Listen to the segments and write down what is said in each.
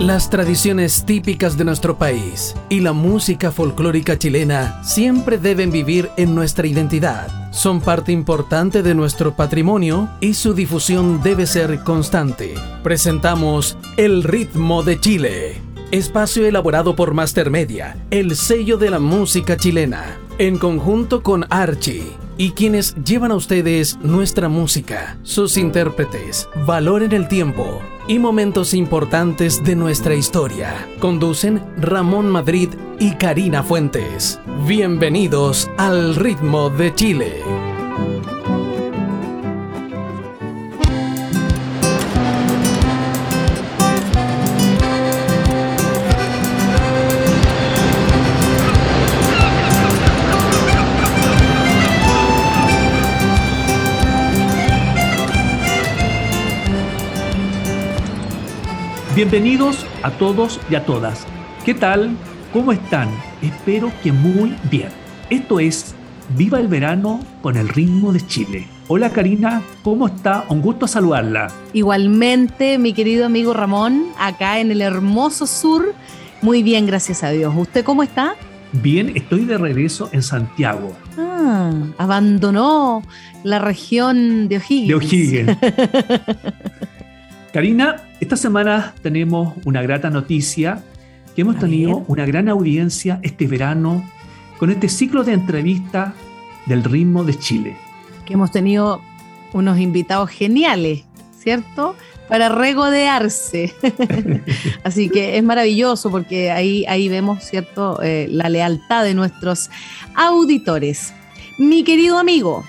Las tradiciones típicas de nuestro país y la música folclórica chilena siempre deben vivir en nuestra identidad. Son parte importante de nuestro patrimonio y su difusión debe ser constante. Presentamos El ritmo de Chile. Espacio elaborado por Master Media, el sello de la música chilena, en conjunto con Archie y quienes llevan a ustedes nuestra música, sus intérpretes, valor en el tiempo y momentos importantes de nuestra historia. Conducen Ramón Madrid y Karina Fuentes. Bienvenidos al ritmo de Chile. Bienvenidos a todos y a todas. ¿Qué tal? ¿Cómo están? Espero que muy bien. Esto es Viva el verano con el ritmo de Chile. Hola Karina, ¿cómo está? Un gusto saludarla. Igualmente, mi querido amigo Ramón, acá en el hermoso sur. Muy bien, gracias a Dios. ¿Usted cómo está? Bien, estoy de regreso en Santiago. Ah, abandonó la región de O'Higgins. De O'Higgins. Karina, esta semana tenemos una grata noticia que hemos tenido una gran audiencia este verano con este ciclo de entrevistas del ritmo de Chile. Que hemos tenido unos invitados geniales, ¿cierto? Para regodearse. Así que es maravilloso porque ahí, ahí vemos, ¿cierto? Eh, la lealtad de nuestros auditores. Mi querido amigo,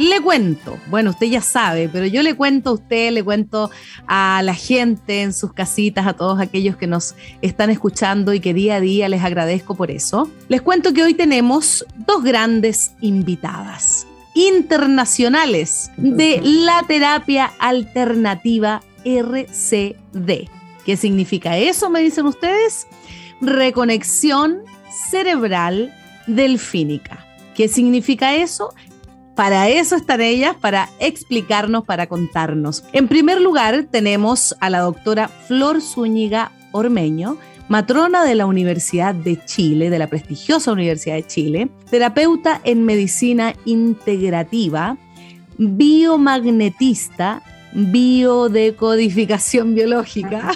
le cuento, bueno, usted ya sabe, pero yo le cuento a usted, le cuento a la gente en sus casitas, a todos aquellos que nos están escuchando y que día a día les agradezco por eso. Les cuento que hoy tenemos dos grandes invitadas internacionales de la terapia alternativa RCD. ¿Qué significa eso, me dicen ustedes? Reconexión cerebral delfínica. ¿Qué significa eso? Para eso están ellas, para explicarnos, para contarnos. En primer lugar, tenemos a la doctora Flor Zúñiga Ormeño, matrona de la Universidad de Chile, de la prestigiosa Universidad de Chile, terapeuta en medicina integrativa, biomagnetista, biodecodificación biológica,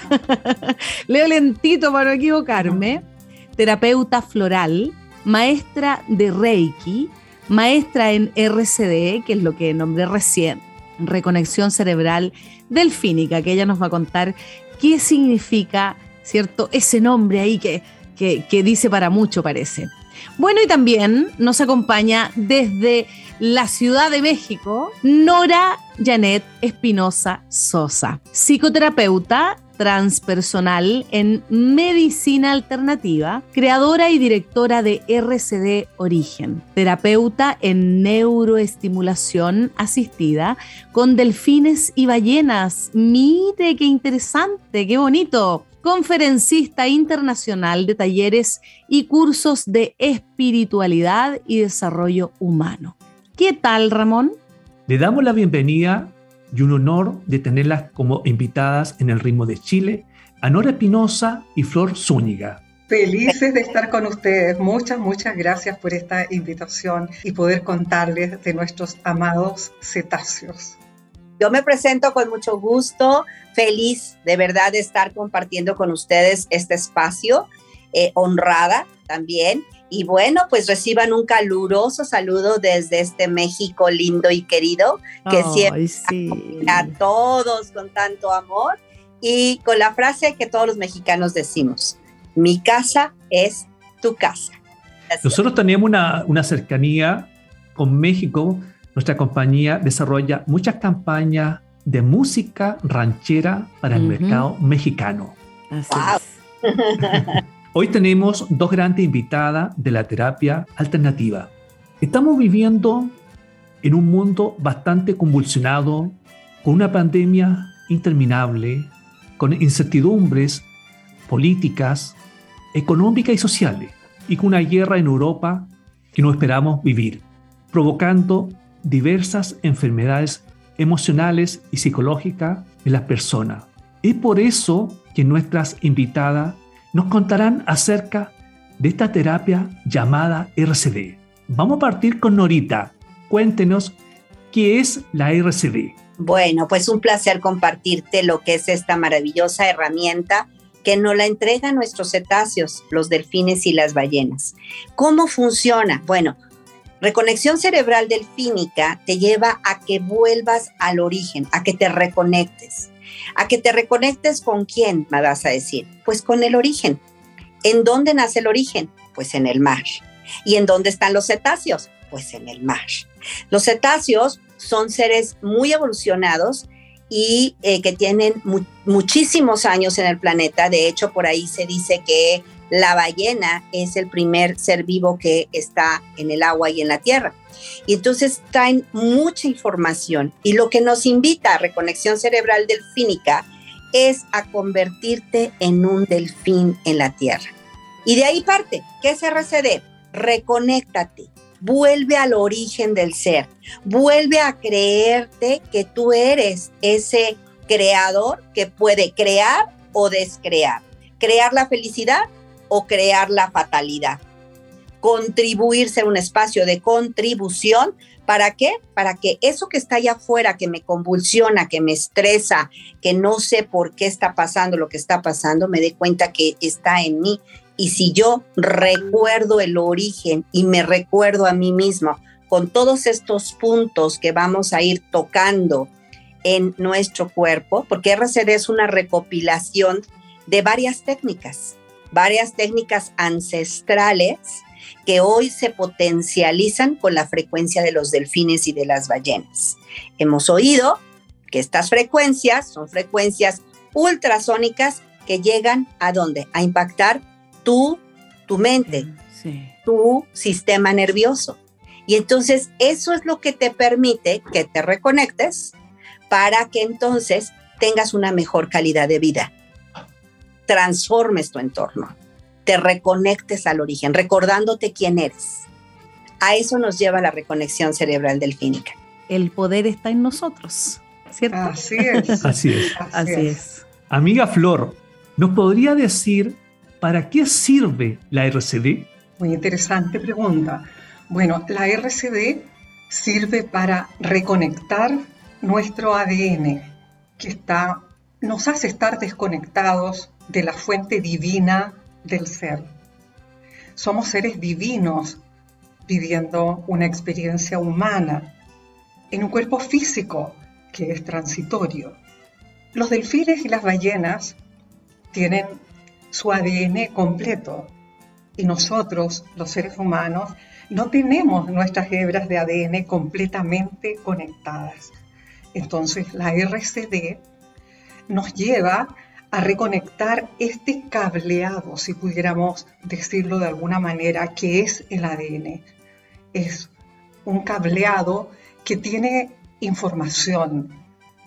leo lentito para no equivocarme, terapeuta floral, maestra de Reiki, maestra en RCD, que es lo que nombré recién, reconexión cerebral delfínica, que ella nos va a contar qué significa, ¿cierto? Ese nombre ahí que, que, que dice para mucho, parece. Bueno, y también nos acompaña desde la Ciudad de México, Nora Janet Espinosa Sosa, psicoterapeuta transpersonal en medicina alternativa, creadora y directora de RCD Origen, terapeuta en neuroestimulación asistida con delfines y ballenas. Mire qué interesante, qué bonito. Conferencista internacional de talleres y cursos de espiritualidad y desarrollo humano. ¿Qué tal, Ramón? Le damos la bienvenida y un honor de tenerlas como invitadas en el ritmo de Chile, a Nora Espinosa y Flor Zúñiga. Felices de estar con ustedes. Muchas, muchas gracias por esta invitación y poder contarles de nuestros amados cetáceos. Yo me presento con mucho gusto, feliz de verdad de estar compartiendo con ustedes este espacio, eh, honrada también. Y bueno, pues reciban un caluroso saludo desde este México lindo y querido, que siempre a todos con tanto amor y con la frase que todos los mexicanos decimos, mi casa es tu casa. Nosotros tenemos una, una cercanía con México, nuestra compañía desarrolla muchas campañas de música ranchera para el mercado mexicano. Hoy tenemos dos grandes invitadas de la terapia alternativa. Estamos viviendo en un mundo bastante convulsionado, con una pandemia interminable, con incertidumbres políticas, económicas y sociales, y con una guerra en Europa que no esperamos vivir, provocando diversas enfermedades emocionales y psicológicas en las personas. Es por eso que nuestras invitadas nos contarán acerca de esta terapia llamada RCD. Vamos a partir con Norita. Cuéntenos qué es la RCD. Bueno, pues un placer compartirte lo que es esta maravillosa herramienta que nos la entregan nuestros cetáceos, los delfines y las ballenas. ¿Cómo funciona? Bueno, reconexión cerebral delfínica te lleva a que vuelvas al origen, a que te reconectes. ¿A que te reconectes con quién, me vas a decir? Pues con el origen. ¿En dónde nace el origen? Pues en el mar. ¿Y en dónde están los cetáceos? Pues en el mar. Los cetáceos son seres muy evolucionados y eh, que tienen muchísimos años en el planeta. De hecho, por ahí se dice que la ballena es el primer ser vivo que está en el agua y en la tierra. Y entonces traen mucha información. Y lo que nos invita a Reconexión Cerebral Delfínica es a convertirte en un delfín en la tierra. Y de ahí parte, ¿qué es RCD? Reconéctate, vuelve al origen del ser, vuelve a creerte que tú eres ese creador que puede crear o descrear, crear la felicidad o crear la fatalidad, contribuirse a un espacio de contribución. ¿Para qué? Para que eso que está allá afuera, que me convulsiona, que me estresa, que no sé por qué está pasando lo que está pasando, me dé cuenta que está en mí y si yo recuerdo el origen y me recuerdo a mí mismo con todos estos puntos que vamos a ir tocando en nuestro cuerpo, porque RCD es una recopilación de varias técnicas, varias técnicas ancestrales que hoy se potencializan con la frecuencia de los delfines y de las ballenas. Hemos oído que estas frecuencias son frecuencias ultrasónicas que llegan a dónde? A impactar tu, tu mente, tu sistema nervioso. Y entonces eso es lo que te permite que te reconectes para que entonces tengas una mejor calidad de vida. Transformes tu entorno, te reconectes al origen, recordándote quién eres. A eso nos lleva la reconexión cerebral delfínica. El poder está en nosotros, ¿cierto? Así es. Así es. Así es. Amiga Flor, ¿nos podría decir ¿Para qué sirve la RCD? Muy interesante pregunta. Bueno, la RCD sirve para reconectar nuestro ADN, que está, nos hace estar desconectados de la fuente divina del ser. Somos seres divinos viviendo una experiencia humana en un cuerpo físico que es transitorio. Los delfines y las ballenas tienen su ADN completo. Y nosotros, los seres humanos, no tenemos nuestras hebras de ADN completamente conectadas. Entonces la RCD nos lleva a reconectar este cableado, si pudiéramos decirlo de alguna manera, que es el ADN. Es un cableado que tiene información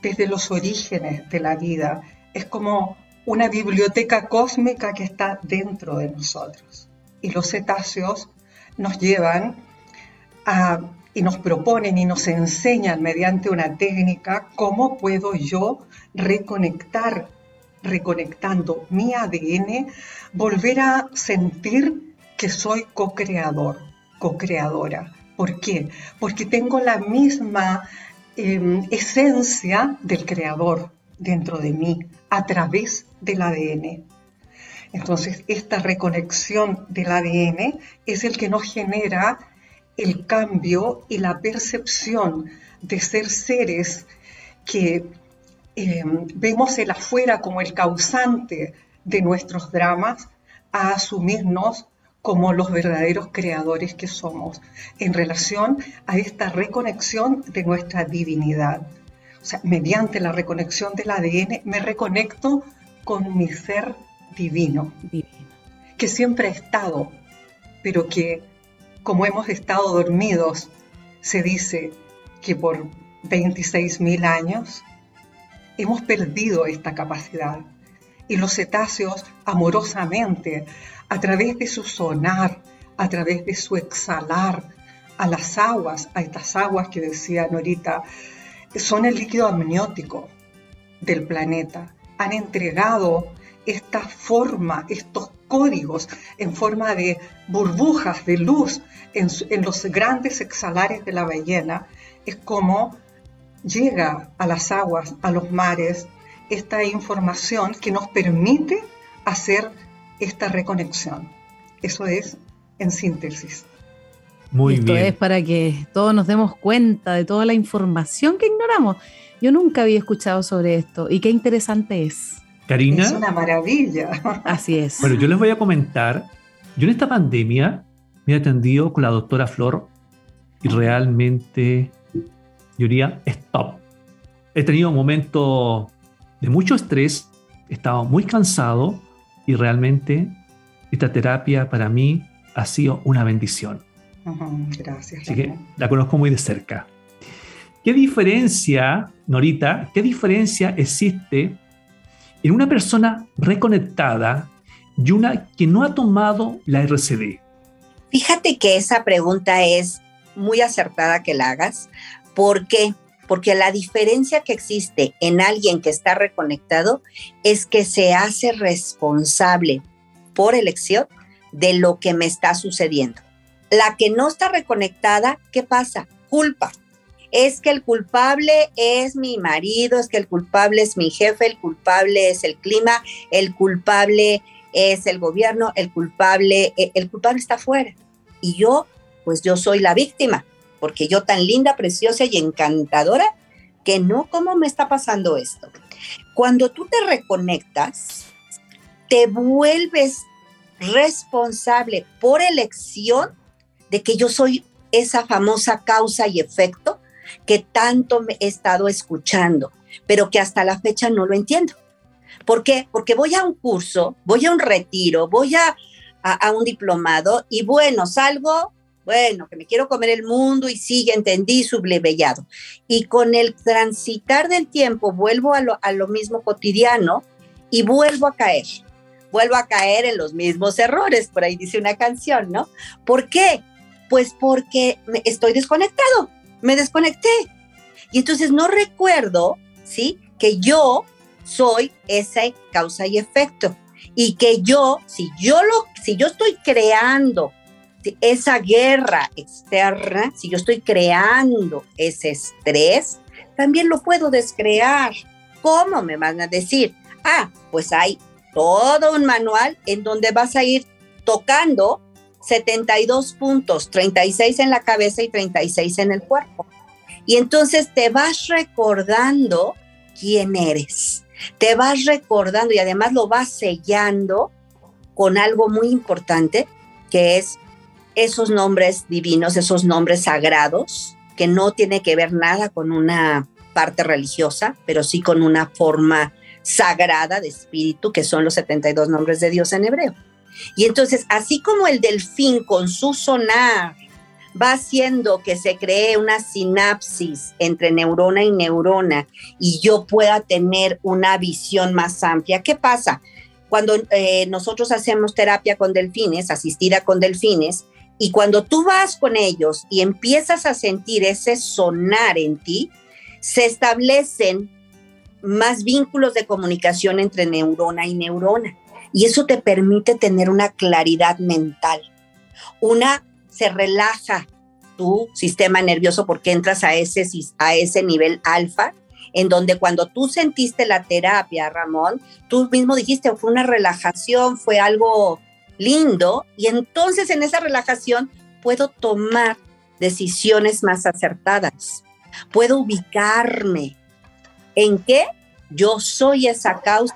desde los orígenes de la vida. Es como una biblioteca cósmica que está dentro de nosotros. Y los cetáceos nos llevan a, y nos proponen y nos enseñan mediante una técnica cómo puedo yo reconectar, reconectando mi ADN, volver a sentir que soy co-creador, co-creadora. ¿Por qué? Porque tengo la misma em, esencia del creador dentro de mí a través del ADN. Entonces, esta reconexión del ADN es el que nos genera el cambio y la percepción de ser seres que em, vemos el afuera como el causante de nuestros dramas, a asumirnos como los verdaderos creadores que somos en relación a esta reconexión de nuestra divinidad. O sea, mediante la reconexión del ADN me reconecto con mi ser divino, que siempre ha estado, pero que como hemos estado dormidos, se dice que por 26.000 años hemos perdido esta capacidad. Y los cetáceos amorosamente, a través de su sonar, a través de su exhalar a las aguas, a estas aguas que decía Norita, son el líquido amniótico del planeta han entregado esta forma, estos códigos en forma de burbujas de luz en, en los grandes exhalares de la ballena, es como llega a las aguas, a los mares, esta información que nos permite hacer esta reconexión. Eso es en síntesis. Muy Esto es para que todos nos demos cuenta de toda la información que ignoramos. Yo nunca había escuchado sobre esto y qué interesante es. Karina. Es una maravilla. Así es. Bueno, yo les voy a comentar. Yo en esta pandemia me he atendido con la doctora Flor y realmente, yo diría, stop. He tenido un momento de mucho estrés, he estado muy cansado y realmente esta terapia para mí ha sido una bendición. gracias. Así que la conozco muy de cerca. ¿Qué diferencia, Norita, qué diferencia existe en una persona reconectada y una que no ha tomado la RCD? Fíjate que esa pregunta es muy acertada que la hagas. ¿Por qué? Porque la diferencia que existe en alguien que está reconectado es que se hace responsable por elección de lo que me está sucediendo. La que no está reconectada, ¿qué pasa? Culpa. Es que el culpable es mi marido, es que el culpable es mi jefe, el culpable es el clima, el culpable es el gobierno, el culpable, e, el culpable está afuera. Y yo, pues yo soy la víctima porque yo tan linda, preciosa y encantadora, que no, ¿cómo me está pasando esto? Cuando tú te reconectas, te vuelves responsable por elección de que yo soy esa famosa causa y efecto que tanto me he estado escuchando, pero que hasta la fecha no lo entiendo. ¿Por qué? Porque voy a un curso, voy a un retiro, voy a, a, un diplomado y bueno, salgo bueno, que me quiero comer el mundo y sí, entendí, sublevellado. Y con el transitar del tiempo vuelvo a lo, a lo mismo cotidiano y vuelvo a caer. Vuelvo a caer en los mismos errores, por ahí dice una canción, ¿no? ¿Por qué? Pues porque estoy desconectado, me desconecté. Y entonces no recuerdo, ¿sí? Que yo soy esa causa y efecto. Y que yo, si yo lo, si yo estoy creando esa guerra externa, si yo estoy creando ese estrés, también lo puedo descrear. ¿Cómo me van a decir? Ah, pues hay todo un manual en donde vas a ir tocando 72 puntos, 36 en la cabeza y 36 en el cuerpo. Y entonces te vas recordando quién eres. Te vas recordando y además lo vas sellando con algo muy importante que es esos nombres divinos, esos nombres sagrados, que no tiene que ver nada con una parte religiosa, pero sí con una forma sagrada de espíritu, que son los 72 nombres de Dios en hebreo. Y entonces, así como el delfín con su sonar va haciendo que se cree una sinapsis entre neurona y neurona y yo pueda tener una visión más amplia, ¿qué pasa? Cuando eh, nosotros hacemos terapia con delfines, asistida con delfines, y cuando tú vas con ellos y empiezas a sentir ese sonar en ti, se establecen más vínculos de comunicación entre neurona y neurona. Y eso te permite tener una claridad mental. Una, se relaja tu sistema nervioso porque entras a ese, a ese nivel alfa, en donde cuando tú sentiste la terapia, Ramón, tú mismo dijiste, fue una relajación, fue algo lindo y entonces en esa relajación puedo tomar decisiones más acertadas. Puedo ubicarme en qué yo soy esa causa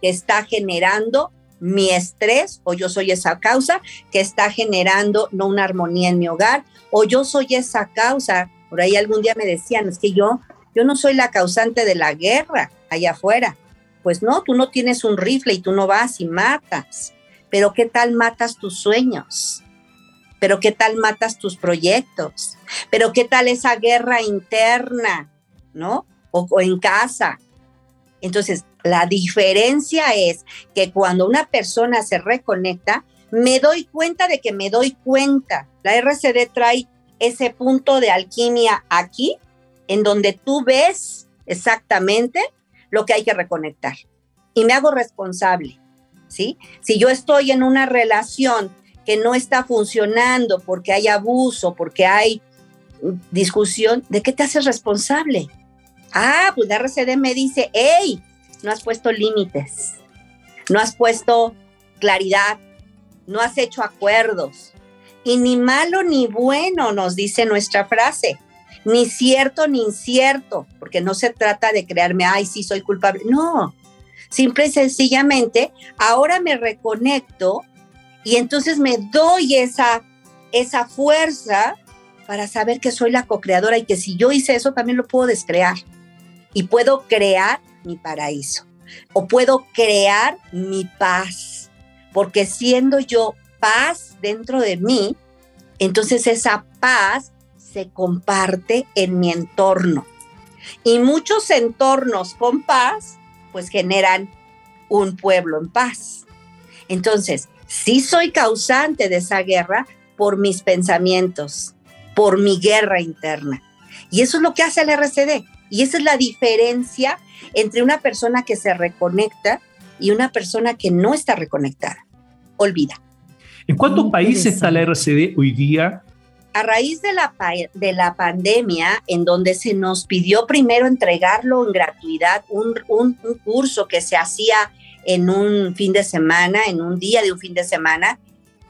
que está generando mi estrés o yo soy esa causa que está generando no una armonía en mi hogar o yo soy esa causa. Por ahí algún día me decían, es que yo yo no soy la causante de la guerra allá afuera. Pues no, tú no tienes un rifle y tú no vas y matas. Pero ¿qué tal matas tus sueños? Pero ¿qué tal matas tus proyectos? Pero ¿qué tal esa guerra interna, ¿no? O, en casa. Entonces, la diferencia es que cuando una persona se reconecta, me doy cuenta de que me doy cuenta. La RCD trae ese punto de alquimia aquí, en donde tú ves exactamente lo que hay que reconectar. Y me hago responsable ¿sí? Si yo estoy en una relación que no está funcionando porque hay abuso, porque hay discusión, ¿de qué te haces responsable? Ah, pues la RCD me dice, hey, no has puesto límites, no has puesto claridad, no has hecho acuerdos. Y ni malo ni bueno nos dice nuestra frase, ni cierto ni incierto, porque no se trata de crearme, ay, sí, soy culpable. No, simple y sencillamente, ahora me reconecto y entonces me doy esa, esa fuerza para saber que soy la co-creadora y que si yo hice eso también lo puedo descrear. Y puedo crear mi paraíso o puedo crear mi paz, porque siendo yo paz dentro de mí, entonces esa paz se comparte en mi entorno. Y muchos entornos con paz, pues generan un pueblo en paz. Entonces, sí soy causante de esa guerra por mis pensamientos, por mi guerra interna. Y eso es lo que hace el RCD. Y esa es la diferencia entre una persona que se reconecta y una persona que no está reconectada. Olvida. ¿En cuántos países está la RCD hoy día? A raíz de la, de la pandemia, en donde se nos pidió primero entregarlo en gratuidad, un, un curso que se hacía en un fin de semana, en un día de un fin de semana,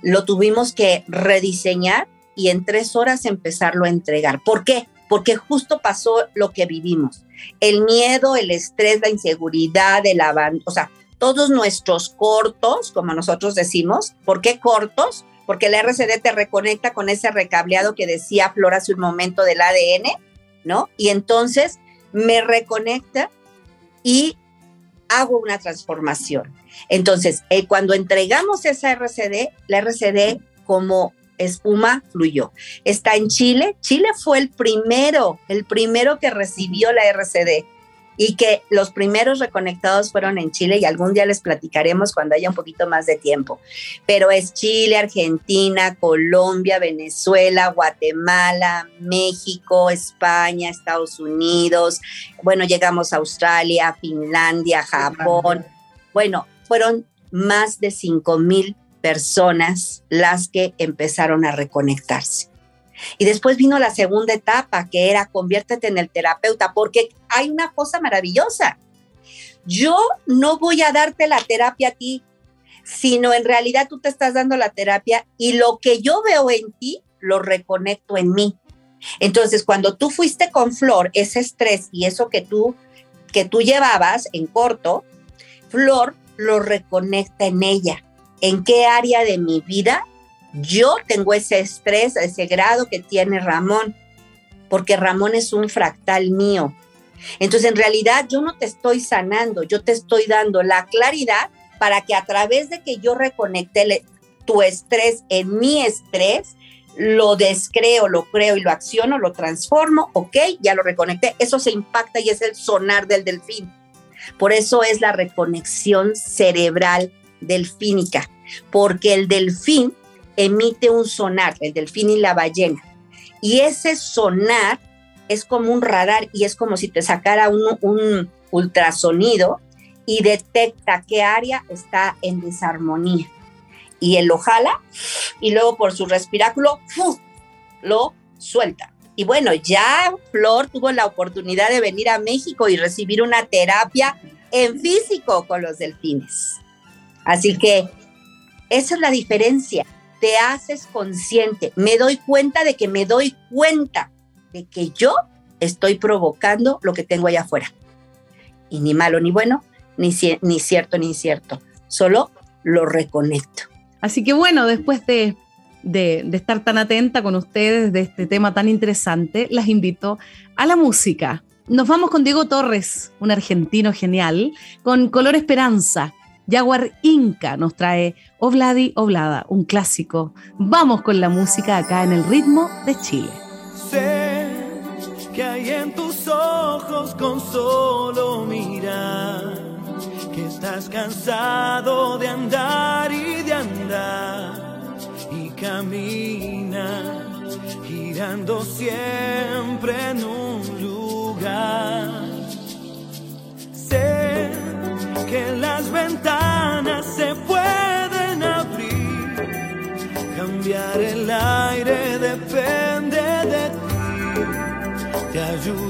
lo tuvimos que rediseñar y en tres horas empezarlo a entregar. ¿Por qué? Porque justo pasó lo que vivimos. El miedo, el estrés, la inseguridad, el abandono, o sea, todos nuestros cortos, como nosotros decimos. ¿Por qué cortos? Porque el RCD te reconecta con ese recableado que decía Flor hace un momento del ADN, ¿no? Y entonces me reconecta y hago una transformación. Entonces, eh, cuando entregamos esa RCD, la RCD como espuma fluyó. Está en Chile. Chile fue el primero, el primero que recibió la RCD y que los primeros reconectados fueron en Chile y algún día les platicaremos cuando haya un poquito más de tiempo. Pero es Chile, Argentina, Colombia, Venezuela, Guatemala, México, España, Estados Unidos. Bueno, llegamos a Australia, Finlandia, Japón. Bueno, fueron más de 5 mil personas las que empezaron a reconectarse. Y después vino la segunda etapa, que era conviértete en el terapeuta, porque hay una cosa maravillosa. Yo no voy a darte la terapia a ti, sino en realidad tú te estás dando la terapia y lo que yo veo en ti, lo reconecto en mí. Entonces, cuando tú fuiste con Flor, ese estrés y eso que tú, que tú llevabas en corto, Flor lo reconecta en ella. ¿En qué área de mi vida yo tengo ese estrés, ese grado que tiene Ramón, porque Ramón es un fractal mío. Entonces, en realidad, yo no te estoy sanando, yo te estoy dando la claridad para que a través de que yo reconecte tu estrés en mi estrés, lo descreo, lo creo y lo acciono, lo transformo, ok, ya lo reconecté, eso se impacta y es el sonar del delfín. Por eso es la reconexión cerebral delfínica, porque el delfín emite un sonar, el delfín y la ballena. Y ese sonar es como un radar y es como si te sacara un, ultrasonido y detecta qué área está en desarmonía. Y él lo jala y luego por su respiráculo lo suelta. Y bueno, ya Flor tuvo la oportunidad de venir a México y recibir una terapia en físico con los delfines. Así que esa es la diferencia te haces consciente. Me doy cuenta de que me doy cuenta de que yo estoy provocando lo que tengo allá afuera. Y ni malo ni bueno, ni, ni cierto ni incierto. Solo lo reconecto. Así que bueno, después de, de, estar tan atenta con ustedes de este tema tan interesante, las invito a la música. Nos vamos con Diego Torres, un argentino genial, con Color Esperanza. Jaguar Inca nos trae Obladi Oblada, un clásico. Vamos con la música acá en el ritmo de Chile. Sé que hay en tus ojos con solo mirar, que estás cansado de andar y de andar y camina girando siempre en un lugar.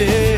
wasted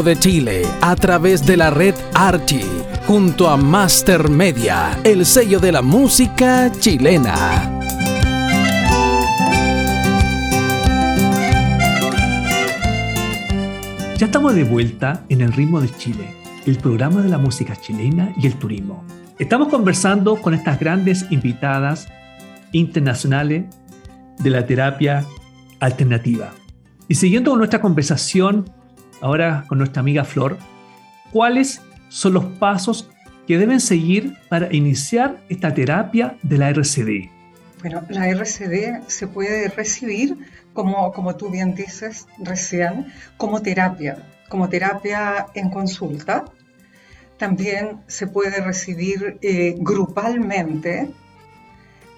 De Chile a través de la red Archie, junto a Master Media, el sello de la música chilena. Ya estamos de vuelta en El ritmo de Chile, el programa de la música chilena y el turismo. Estamos conversando con estas grandes invitadas internacionales de la terapia alternativa. Y siguiendo con nuestra conversación, ahora con nuestra amiga Flor, ¿cuáles son los pasos que deben seguir para iniciar esta terapia de la RCD? Bueno, la RCD se puede recibir, como, como tú bien dices recién, como terapia, como terapia en consulta. También se puede recibir eh, grupalmente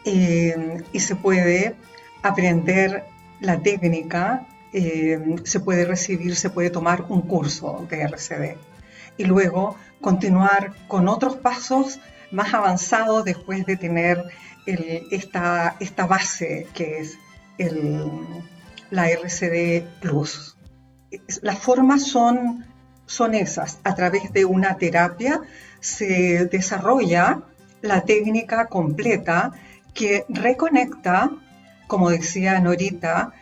eh, y se puede aprender la técnica, eh, se puede recibir, se puede tomar un curso de RCD y luego continuar con otros pasos más avanzados después de tener esta, esta base que es la RCD Plus. Las formas son, son esas. A través de una terapia se desarrolla la técnica completa que reconecta, como decía Norita,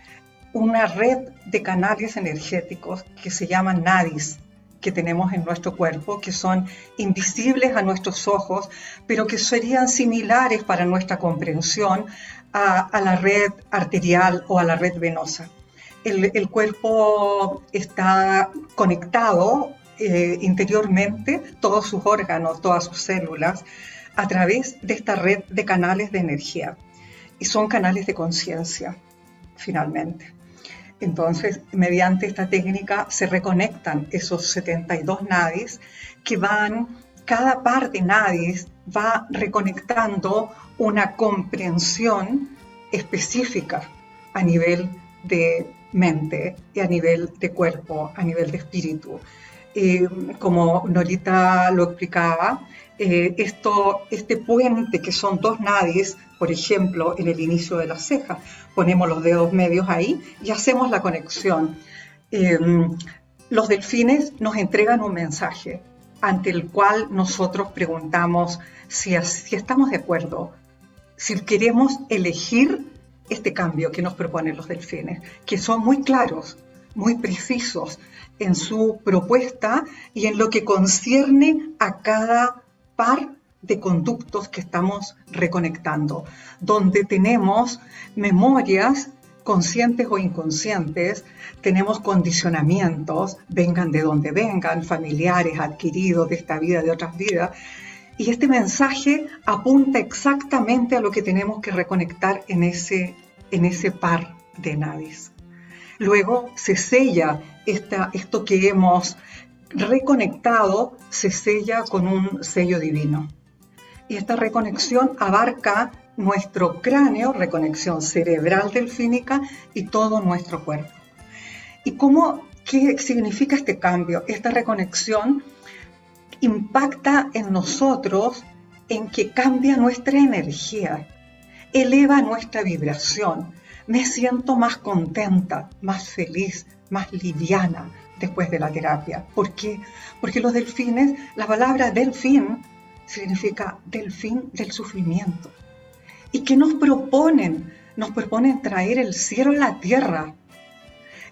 una red de canales energéticos que se llaman nadis que tenemos en nuestro cuerpo, que son invisibles a nuestros ojos, pero que serían similares para nuestra comprensión a, la red arterial o a la red venosa. El, cuerpo está conectado eh, interiormente, todos sus órganos, todas sus células, a través de esta red de canales de energía. Y son canales de conciencia, finalmente. Entonces, mediante esta técnica se reconectan esos 72 nadis que van, cada par de nadis va reconectando una comprensión específica a nivel de mente y a nivel de cuerpo, a nivel de espíritu. Eh, como Norita lo explicaba, eh, esto, este puente que son dos nadis, por ejemplo, en el inicio de la ceja, ponemos los dedos medios ahí y hacemos la conexión. Em, los delfines nos entregan un mensaje ante el cual nosotros preguntamos si, si estamos de acuerdo, si queremos elegir este cambio que nos proponen los delfines, que son muy claros, muy precisos en su propuesta y en lo que concierne a cada par de conductos que estamos reconectando, donde tenemos memorias conscientes o inconscientes, tenemos condicionamientos, vengan de donde vengan, familiares, adquiridos de esta vida, de otras vidas, y este mensaje apunta exactamente a lo que tenemos que reconectar en ese, en ese par de nadis. Luego se sella esta, esto que hemos reconectado, se sella con un sello divino. Y esta reconexión abarca nuestro cráneo, reconexión cerebral delfínica y todo nuestro cuerpo. ¿Y cómo, qué significa este cambio? Esta reconexión impacta en nosotros en que cambia nuestra energía, eleva nuestra vibración. Me siento más contenta, más feliz, más liviana después de la terapia. ¿Por qué? Porque los delfines, la palabra delfín significa delfín del sufrimiento. ¿Y qué nos proponen? Nos proponen traer el cielo a la tierra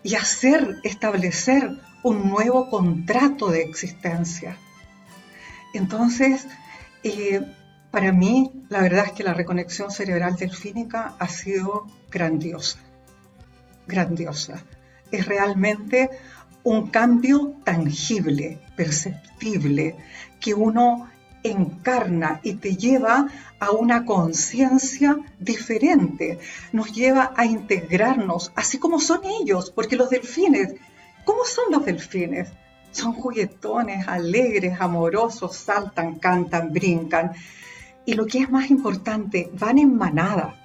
y hacer, establecer un nuevo contrato de existencia. Entonces, eh, para mí, la verdad es que la reconexión cerebral delfínica ha sido grandiosa, grandiosa. Es realmente un cambio tangible, perceptible, que uno encarna y te lleva a una conciencia diferente, nos lleva a integrarnos, así como son ellos, porque los delfines, ¿cómo son los delfines? Son juguetones, alegres, amorosos, saltan, cantan, brincan. Y lo que es más importante, van en manada,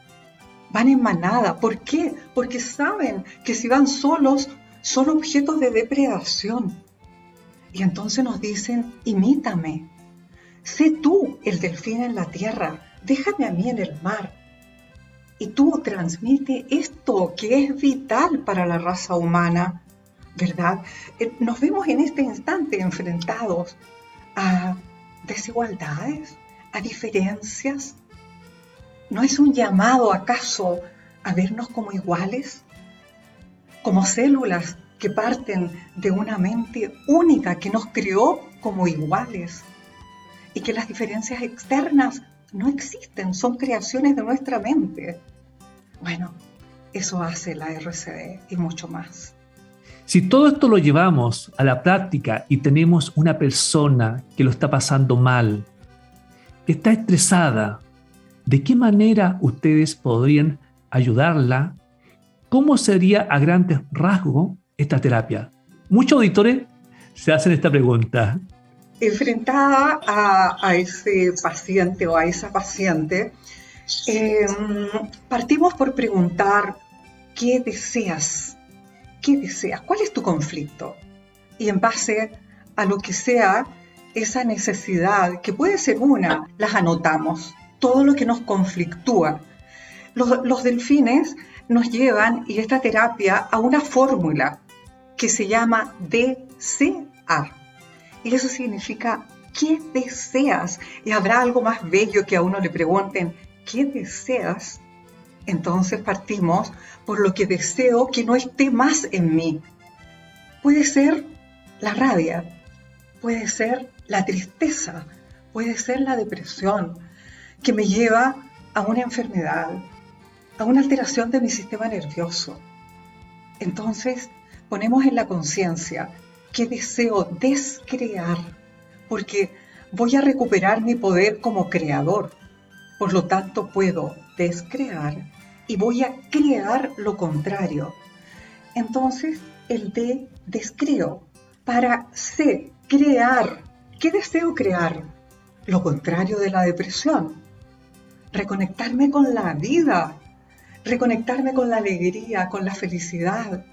van en manada. ¿Por qué? Porque saben que si van solos son objetos de depredación. Y entonces nos dicen, imítame, Sé tú el delfín en la tierra, déjame a mí en el mar. Y tú transmite esto que es vital para la raza humana, ¿verdad? Eh, nos vemos en este instante enfrentados a desigualdades, a diferencias. ¿No es un llamado acaso a vernos como iguales? Como células que parten de una mente única que nos creó como iguales y que las diferencias externas no existen, son creaciones de nuestra mente. Bueno, eso hace la RCD y mucho más. Si todo esto lo llevamos a la práctica y tenemos una persona que lo está pasando mal, que está estresada, ¿de qué manera ustedes podrían ayudarla? ¿Cómo sería a grandes rasgos esta terapia? Muchos auditores se hacen esta pregunta. Enfrentada a, ese paciente o a esa paciente, em, partimos por preguntar qué deseas ¿Qué deseas? ¿Cuál es tu conflicto? Y en base a lo que sea esa necesidad, que puede ser una, las anotamos. Todo lo que nos conflictúa. Los, delfines nos llevan, y esta terapia, a una fórmula que se llama DCA. Y eso significa, ¿qué deseas? Y habrá algo más bello que a uno le pregunten, ¿qué deseas? Entonces partimos por lo que deseo que no esté más en mí. Puede ser la rabia, puede ser la tristeza, puede ser la depresión, que me lleva a una enfermedad, a una alteración de mi sistema nervioso. Entonces ponemos en la conciencia que deseo descrear, porque voy a recuperar mi poder como creador. Por lo tanto, puedo descrear y voy a crear lo contrario. Entonces, el de descreo. Para C, crear. ¿Qué deseo crear? Lo contrario de la depresión. Reconectarme con la vida, reconectarme con la alegría, con la felicidad.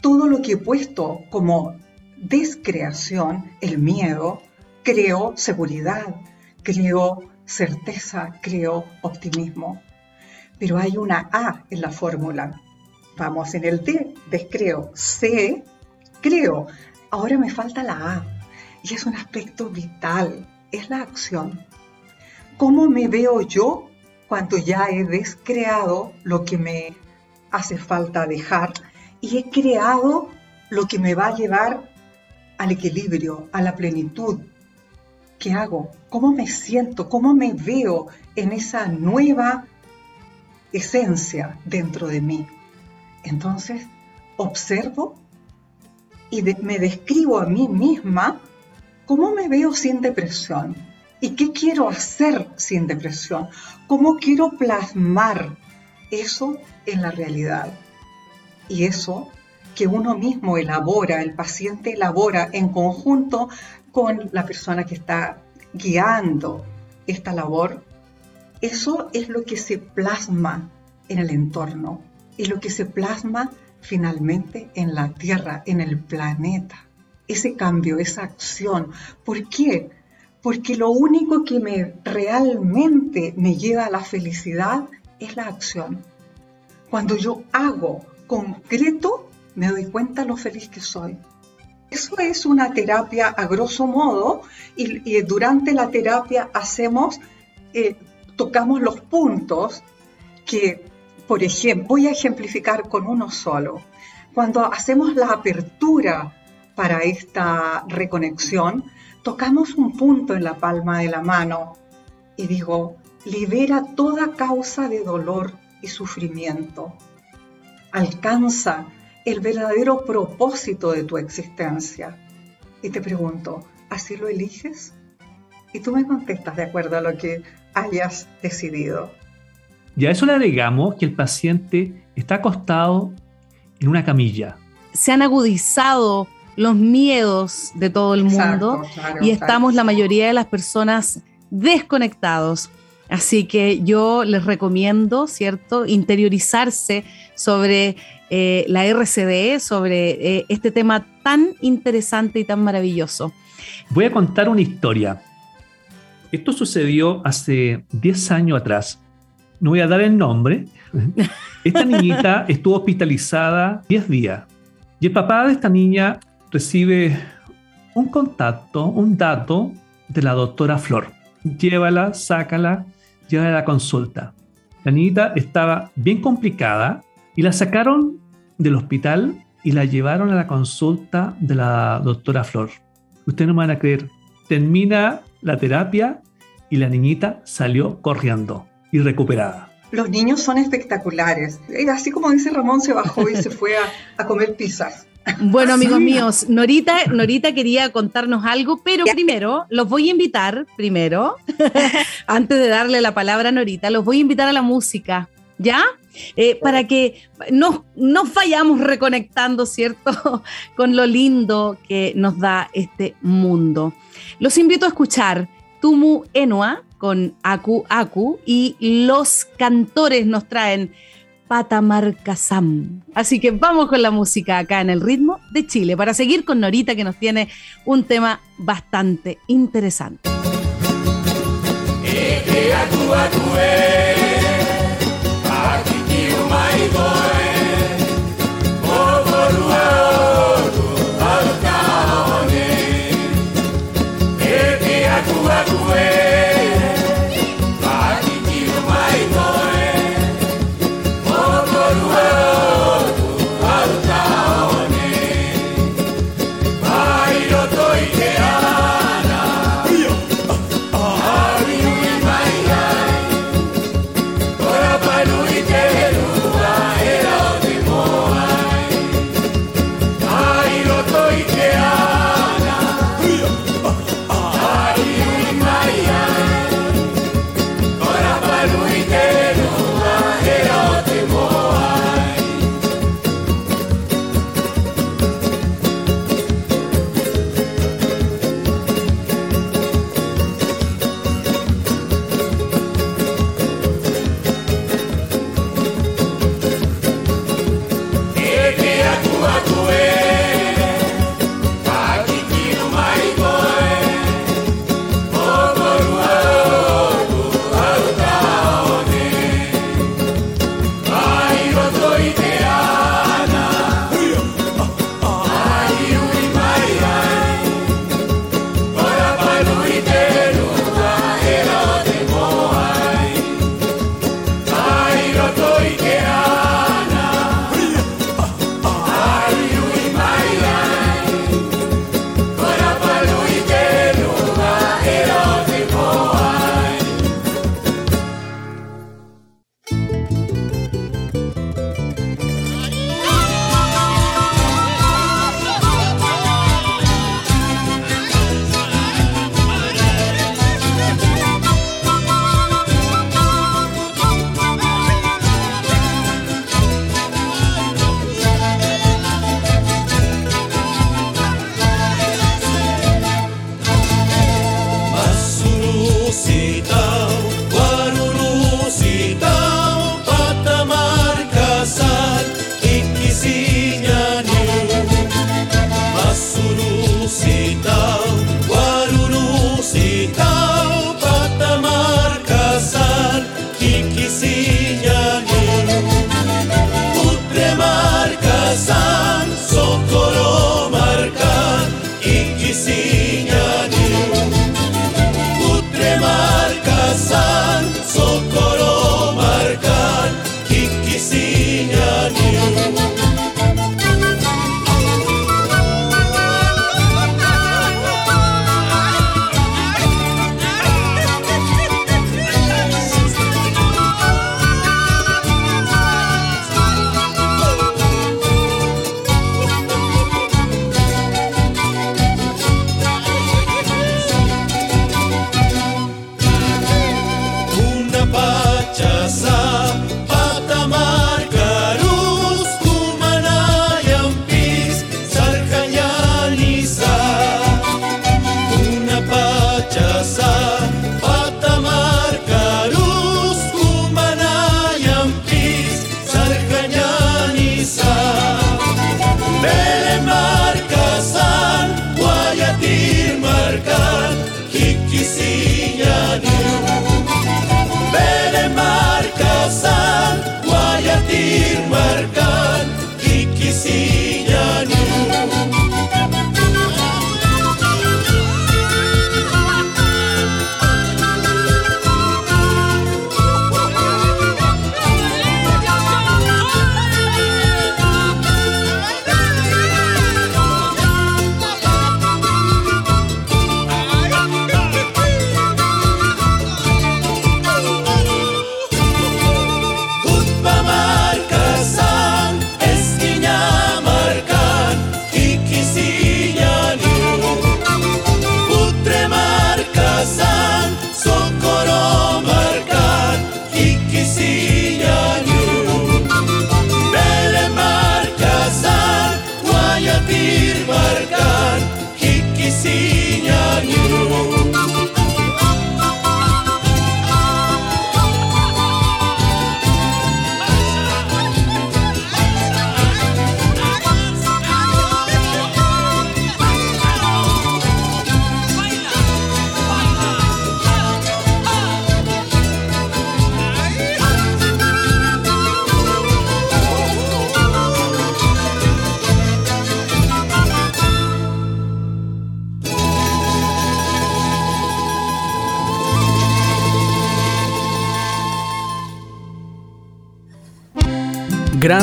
Todo lo que he puesto como descreación, el miedo, creo seguridad, creo certeza, creo optimismo pero hay una A en la fórmula. Vamos en el D, descreo. C, creo. Ahora me falta la A. Y es un aspecto vital, es la acción. ¿Cómo me veo yo cuando ya he descreado lo que me hace falta dejar y he creado lo que me va a llevar al equilibrio, a la plenitud? ¿Qué hago? ¿Cómo me siento? ¿Cómo me veo en esa nueva esencia dentro de mí. Entonces, observo y me describo a mí misma cómo me veo sin depresión y qué quiero hacer sin depresión, cómo quiero plasmar eso en la realidad. Y eso que uno mismo elabora, el paciente elabora en conjunto con la persona que está guiando esta labor, eso es lo que se plasma en el entorno y lo que se plasma finalmente en la Tierra, en el planeta. Ese cambio, esa acción. ¿Por qué? Porque lo único que me realmente me lleva a la felicidad es la acción. Cuando yo hago concreto, me doy cuenta lo feliz que soy. Eso es una terapia a grosso modo y, durante la terapia hacemos eh, tocamos los puntos que, por ejemplo, voy a ejemplificar con uno solo. Cuando hacemos la apertura para esta reconexión, tocamos un punto en la palma de la mano y digo, libera toda causa de dolor y sufrimiento. Alcanza el verdadero propósito de tu existencia. Y te pregunto, ¿así lo eliges? Y tú me contestas de acuerdo a lo que hayas decidido. Y a eso le agregamos que el paciente está acostado en una camilla. Se han agudizado los miedos de todo el mundo y estamos la mayoría de las personas desconectados. Así que yo les recomiendo, ¿cierto?, interiorizarse sobre eh, la RCD, sobre eh, este tema tan interesante y tan maravilloso. Voy a contar una historia. Esto sucedió hace 10 años atrás. No voy a dar el nombre. Esta niñita estuvo hospitalizada 10 días. Y el papá de esta niña recibe un contacto, un dato de la doctora Flor. Llévala, sácala, llévala a la consulta. La niñita estaba bien complicada y la sacaron del hospital y la llevaron a la consulta de la doctora Flor. Ustedes no me van a creer. Termina la terapia y la niñita salió corriendo y recuperada. Los niños son espectaculares. Así como dice Ramón, se bajó y se fue a, a comer pizzas. Bueno, amigos míos, Norita, Norita quería contarnos algo, pero primero los voy a invitar, primero, antes de darle la palabra a Norita, los voy a invitar a la música, ¿ya? Eh, para que nos, nos vayamos reconectando, ¿cierto? Con lo lindo que nos da este mundo. Los invito a escuchar Tumu Enua con Aku Aku y los cantores nos traen Patamarcasam. Así que vamos con la música acá en el ritmo de Chile para seguir con Norita que nos tiene un tema bastante interesante.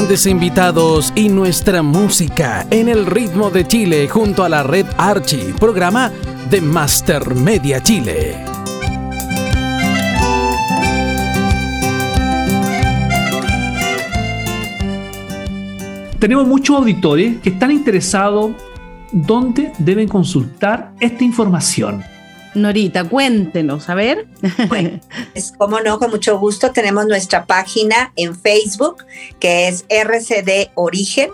Grandes invitados y nuestra música en el ritmo de Chile junto a la red Archie, programa de Master Media Chile. Tenemos muchos auditores que están interesados dónde deben consultar esta información. Norita, cuéntenos, a ver. Bueno, como no, con mucho gusto. Tenemos nuestra página en Facebook, que es RCD Origen,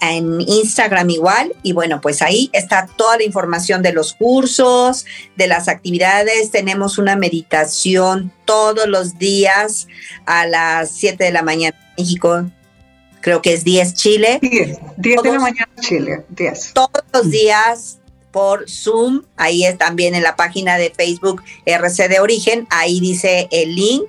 en Instagram igual. Y bueno, pues ahí está toda la información de los cursos, de las actividades. Tenemos una meditación todos los días a las 7 de la mañana en México. Creo que es 10 Chile. 10, 10 de la mañana Chile, 10. Todos los días por Zoom. Ahí es también en la página de Facebook RC de Origen. Ahí dice el link.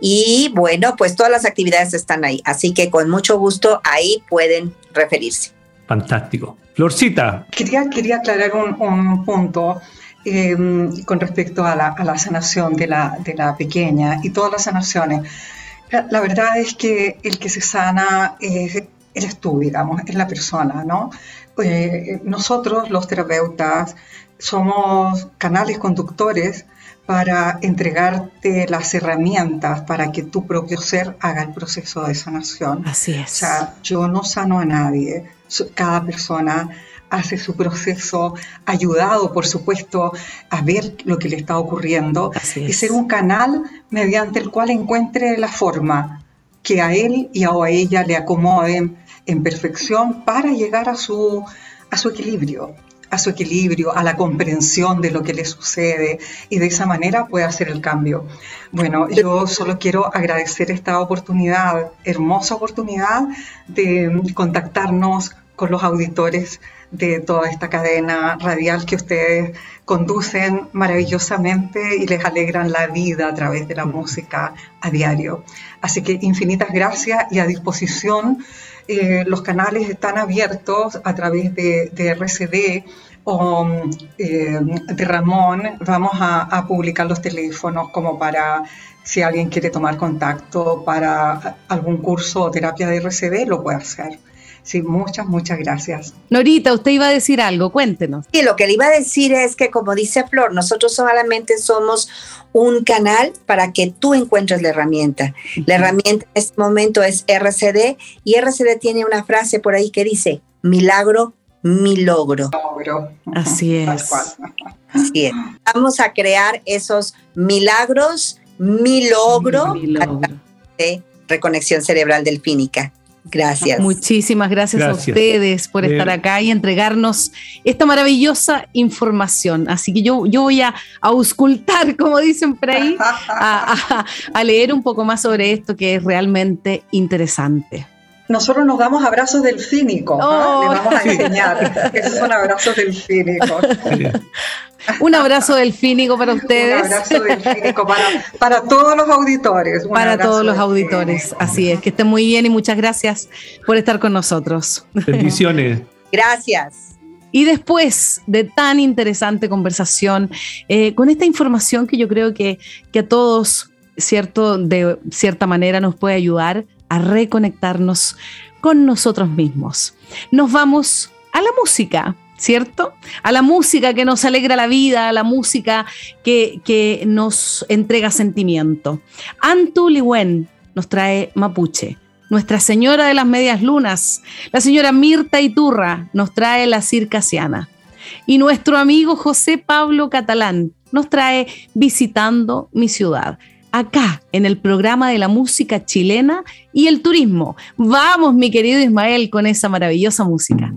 Y bueno, pues todas las actividades están ahí. Así que con mucho gusto ahí pueden referirse. Fantástico. Florcita. Quería, quería aclarar un, punto. Em, con respecto a la, sanación de la, de la, pequeña y todas las sanaciones. La, verdad es que el que se sana es, eres tú, digamos, es la persona, ¿no? Eh, nosotros, los terapeutas, somos canales conductores para entregarte las herramientas para que tu propio ser haga el proceso de sanación. Así es. O sea, yo no sano a nadie, cada persona hace su proceso ayudado, por supuesto, a ver lo que le está ocurriendo y ser un canal mediante el cual encuentre la forma que a él y a ella le acomoden en perfección para llegar a su, a su equilibrio a su equilibrio, a la comprensión de lo que le sucede y de esa manera puede hacer el cambio. Bueno, yo solo quiero agradecer esta oportunidad, hermosa oportunidad de contactarnos con los auditores de toda esta cadena radial que ustedes conducen maravillosamente y les alegran la vida a través de la música a diario. Así que infinitas gracias y a disposición eh, los canales están abiertos a través de, RCD o eh, de Ramón. Vamos a, publicar los teléfonos como para si alguien quiere tomar contacto para algún curso o terapia de RCD, lo puede hacer. Sí, muchas, muchas gracias. Norita, usted iba a decir algo, cuéntenos. Sí, lo que le iba a decir es que, como dice Flor, nosotros solamente somos un canal para que tú encuentres la herramienta. La herramienta en este momento es RCD y RCD tiene una frase por ahí que dice, milagro, mi logro. Así es. Así es. Vamos a crear esos milagros, mi logro, mi logro. de reconexión cerebral delfínica. Gracias. Muchísimas gracias, a ustedes por estar acá y entregarnos esta maravillosa información. Así que yo, yo voy a auscultar, como dicen por ahí, a, leer un poco más sobre esto que es realmente interesante nosotros nos damos abrazos delfínicos. ¿no? Le oh. vamos a enseñar. Esos son abrazos delfínicos. Un abrazo delfínico para ustedes. Un abrazo delfínico para, todos los auditores. para todos los auditores, así es. Que estén muy bien y muchas gracias por estar con nosotros. Bendiciones. Gracias. Y después de tan interesante conversación, eh, con esta información que yo creo que, que a todos, cierto, de cierta manera nos puede ayudar a reconectarnos con nosotros mismos. Nos vamos a la música. ¿cierto? A la música que nos alegra la vida, a la música que, nos entrega sentimiento. Antu Liwen nos trae Mapuche. Nuestra Señora de las Medias Lunas, la señora Mirta Iturra, nos trae la circasiana. Y nuestro amigo José Pablo Catalán nos trae Visitando mi ciudad acá en el programa de la música chilena y el turismo. Vamos, mi querido Ismael, con esa maravillosa música.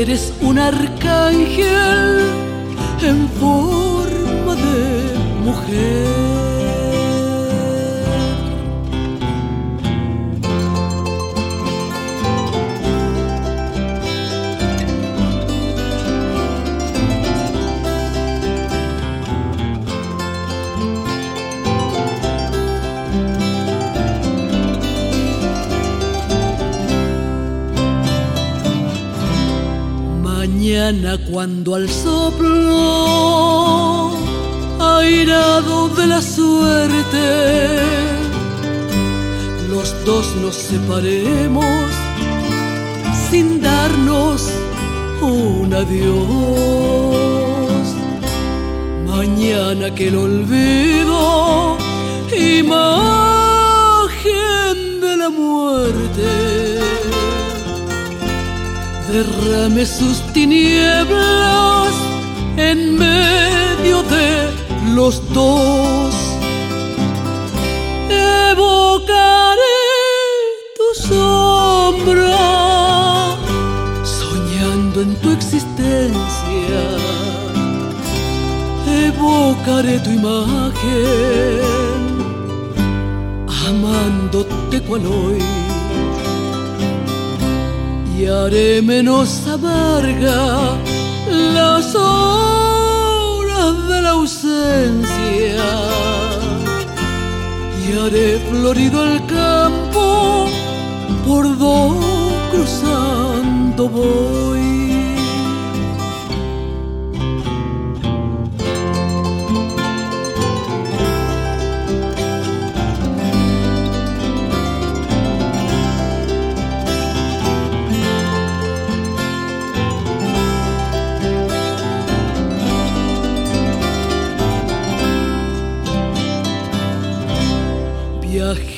Eres un arcángel en forma de mujer. mañana cuando al soplo airado de la suerte los dos nos separemos sin darnos un adiós. Mañana que el olvido, imagen de la muerte derrame sus tinieblas en medio de los dos. Evocaré tu sombra, soñando en tu existencia. Evocaré tu imagen, amándote cual hoy y haré menos amarga las horas de la ausencia, y haré florido el campo por do cruzando voy.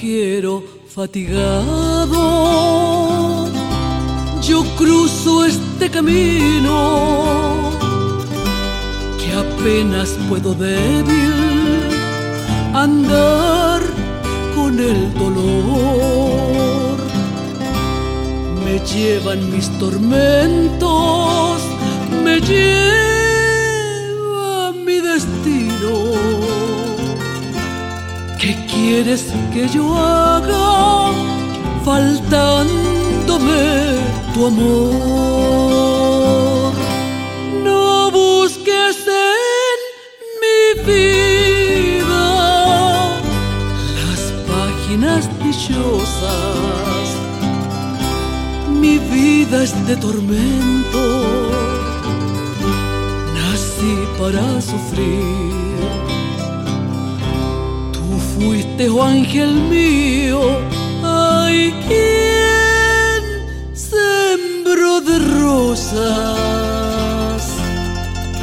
Viajero fatigado, yo cruzo este camino que apenas puedo débil andar con el dolor. Me llevan mis tormentos, me lleva quieres que yo haga faltándome tu amor? No busques en mi vida las páginas dichosas. Mi vida es de tormento. Nací para sufrir fuiste, oh ángel mío, ay, quien sembró de rosas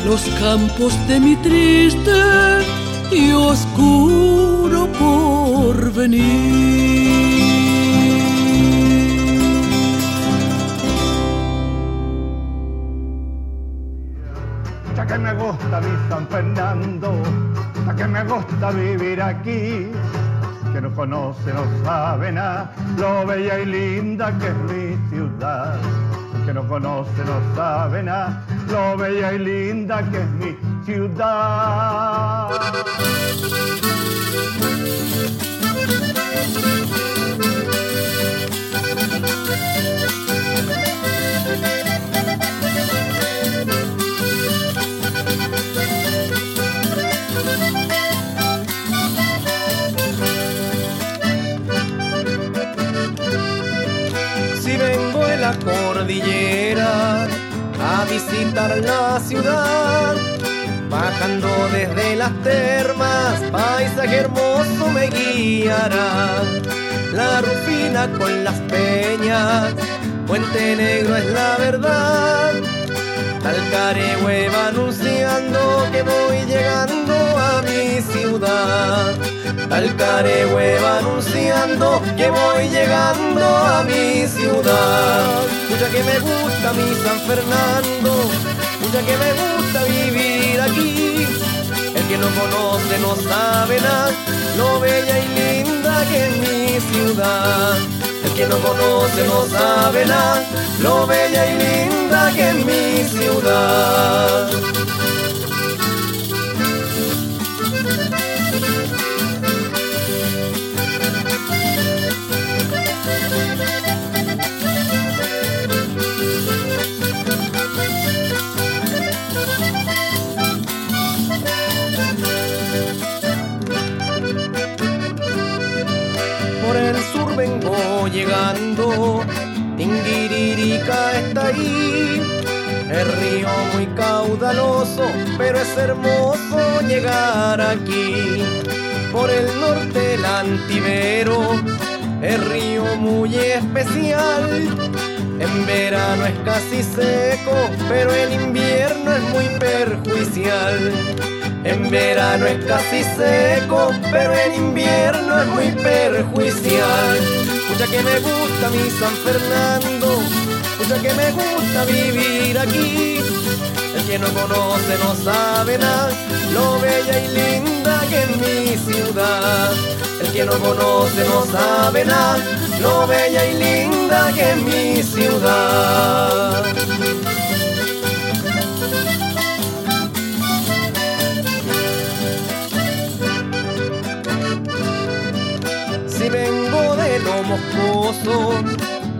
los campos de mi triste y oscuro porvenir. Ya que me gusta mi San Fernando, que me gusta vivir aquí, que no conoce, no sabe nada, lo bella y linda que es mi ciudad. Que no conoce, no sabe nada, lo bella y linda que es mi ciudad. Paisaje hermoso me guiará. La rufina con las peñas, Puente Negro es la verdad. Talcaregüe va anunciando que voy llegando a mi ciudad. Talcaregüe va anunciando que voy llegando a mi ciudad. Mucha que me gusta mi San Fernando, mucha que me gusta vivir que no conoce no sabe nada, lo bella y linda que es mi ciudad. El que no conoce no sabe nada, lo bella y linda que es mi ciudad. Llegando, Tinguiririca está ahí. El río muy caudaloso, pero es hermoso llegar aquí. Por el norte el antivero, el río muy especial. En verano es casi seco, pero en invierno es muy perjudicial. En verano es casi seco, pero en invierno es muy perjudicial. Que me gusta mi San Fernando, mucha que me gusta vivir aquí. El que no conoce no sabe nada, lo bella y linda que es mi ciudad. El que no conoce no sabe nada, lo bella y linda que es mi ciudad.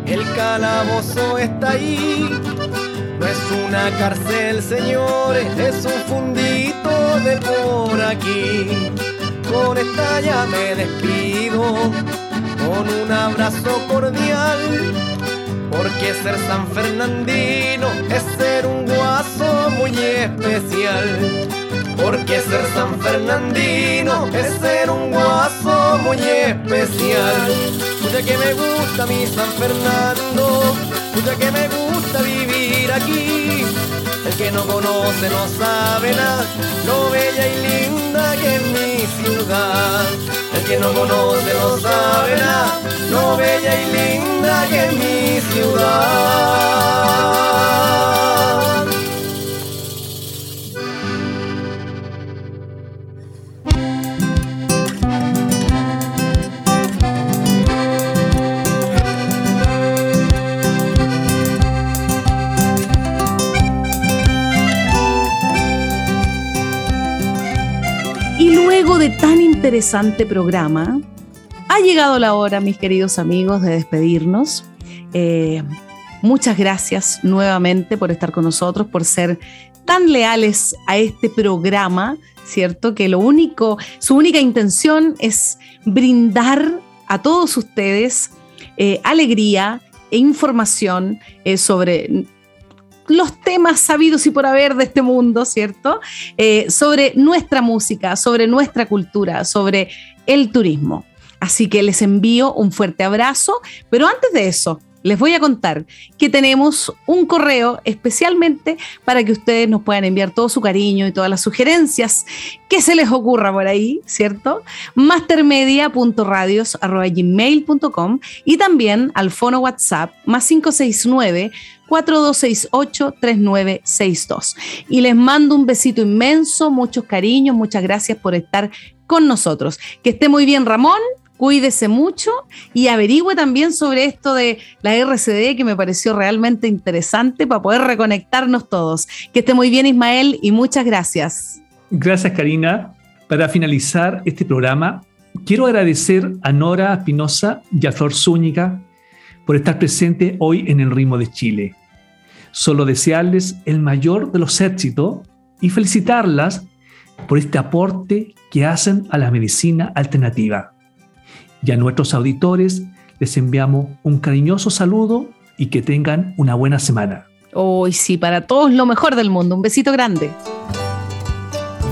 El calabozo está ahí. No es una cárcel, señores, es un fundito de por aquí. Con esta ya me despido, con un abrazo cordial. Porque ser San Fernandino es ser un guaso muy especial. Porque ser San Fernandino es ser un guaso muy especial. Escucha que me gusta mi San Fernando, escucha que me gusta vivir aquí. El que no conoce no sabe nada, lo bella y linda que es mi ciudad. El que no conoce no sabe nada, lo bella y linda que es mi ciudad. Interesante programa, ha llegado la hora, mis queridos amigos, de despedirnos. Eh, muchas gracias nuevamente por estar con nosotros, por ser tan leales a este programa, ¿cierto? Que lo único, su única intención es brindar a todos ustedes eh, alegría e información eh, sobre los temas sabidos y por haber de este mundo, ¿cierto? Eh, sobre nuestra música, sobre nuestra cultura, sobre el turismo. Así que les envío un fuerte abrazo, pero antes de eso, les voy a contar que tenemos un correo especialmente para que ustedes nos puedan enviar todo su cariño y todas las sugerencias que se les ocurra por ahí, ¿cierto? mastermedia.radios.gmail.com y también al fono WhatsApp más 569 4268-3962. Y les mando un besito inmenso, muchos cariños, muchas gracias por estar con nosotros. Que esté muy bien Ramón, cuídese mucho y averigüe también sobre esto de la RCD que me pareció realmente interesante para poder reconectarnos todos. Que esté muy bien Ismael y muchas gracias. Gracias Karina. Para finalizar este programa, quiero agradecer a Nora Espinosa y a Flor Zúñiga por estar presente hoy en el ritmo de Chile. Solo desearles el mayor de los éxitos y felicitarlas por este aporte que hacen a la medicina alternativa. Y a nuestros auditores les enviamos un cariñoso saludo y que tengan una buena semana. Hoy sí, para todos lo mejor del mundo. Un besito grande.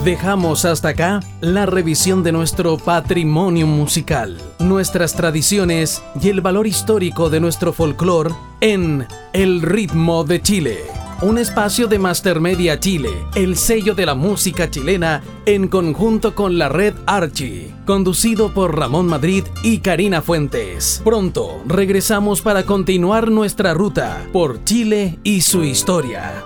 Dejamos hasta acá la revisión de nuestro patrimonio musical, nuestras tradiciones y el valor histórico de nuestro folclore en El ritmo de Chile. Un espacio de Master Media Chile, el sello de la música chilena en conjunto con la red Archie, conducido por Ramón Madrid y Karina Fuentes. Pronto regresamos para continuar nuestra ruta por Chile y su historia.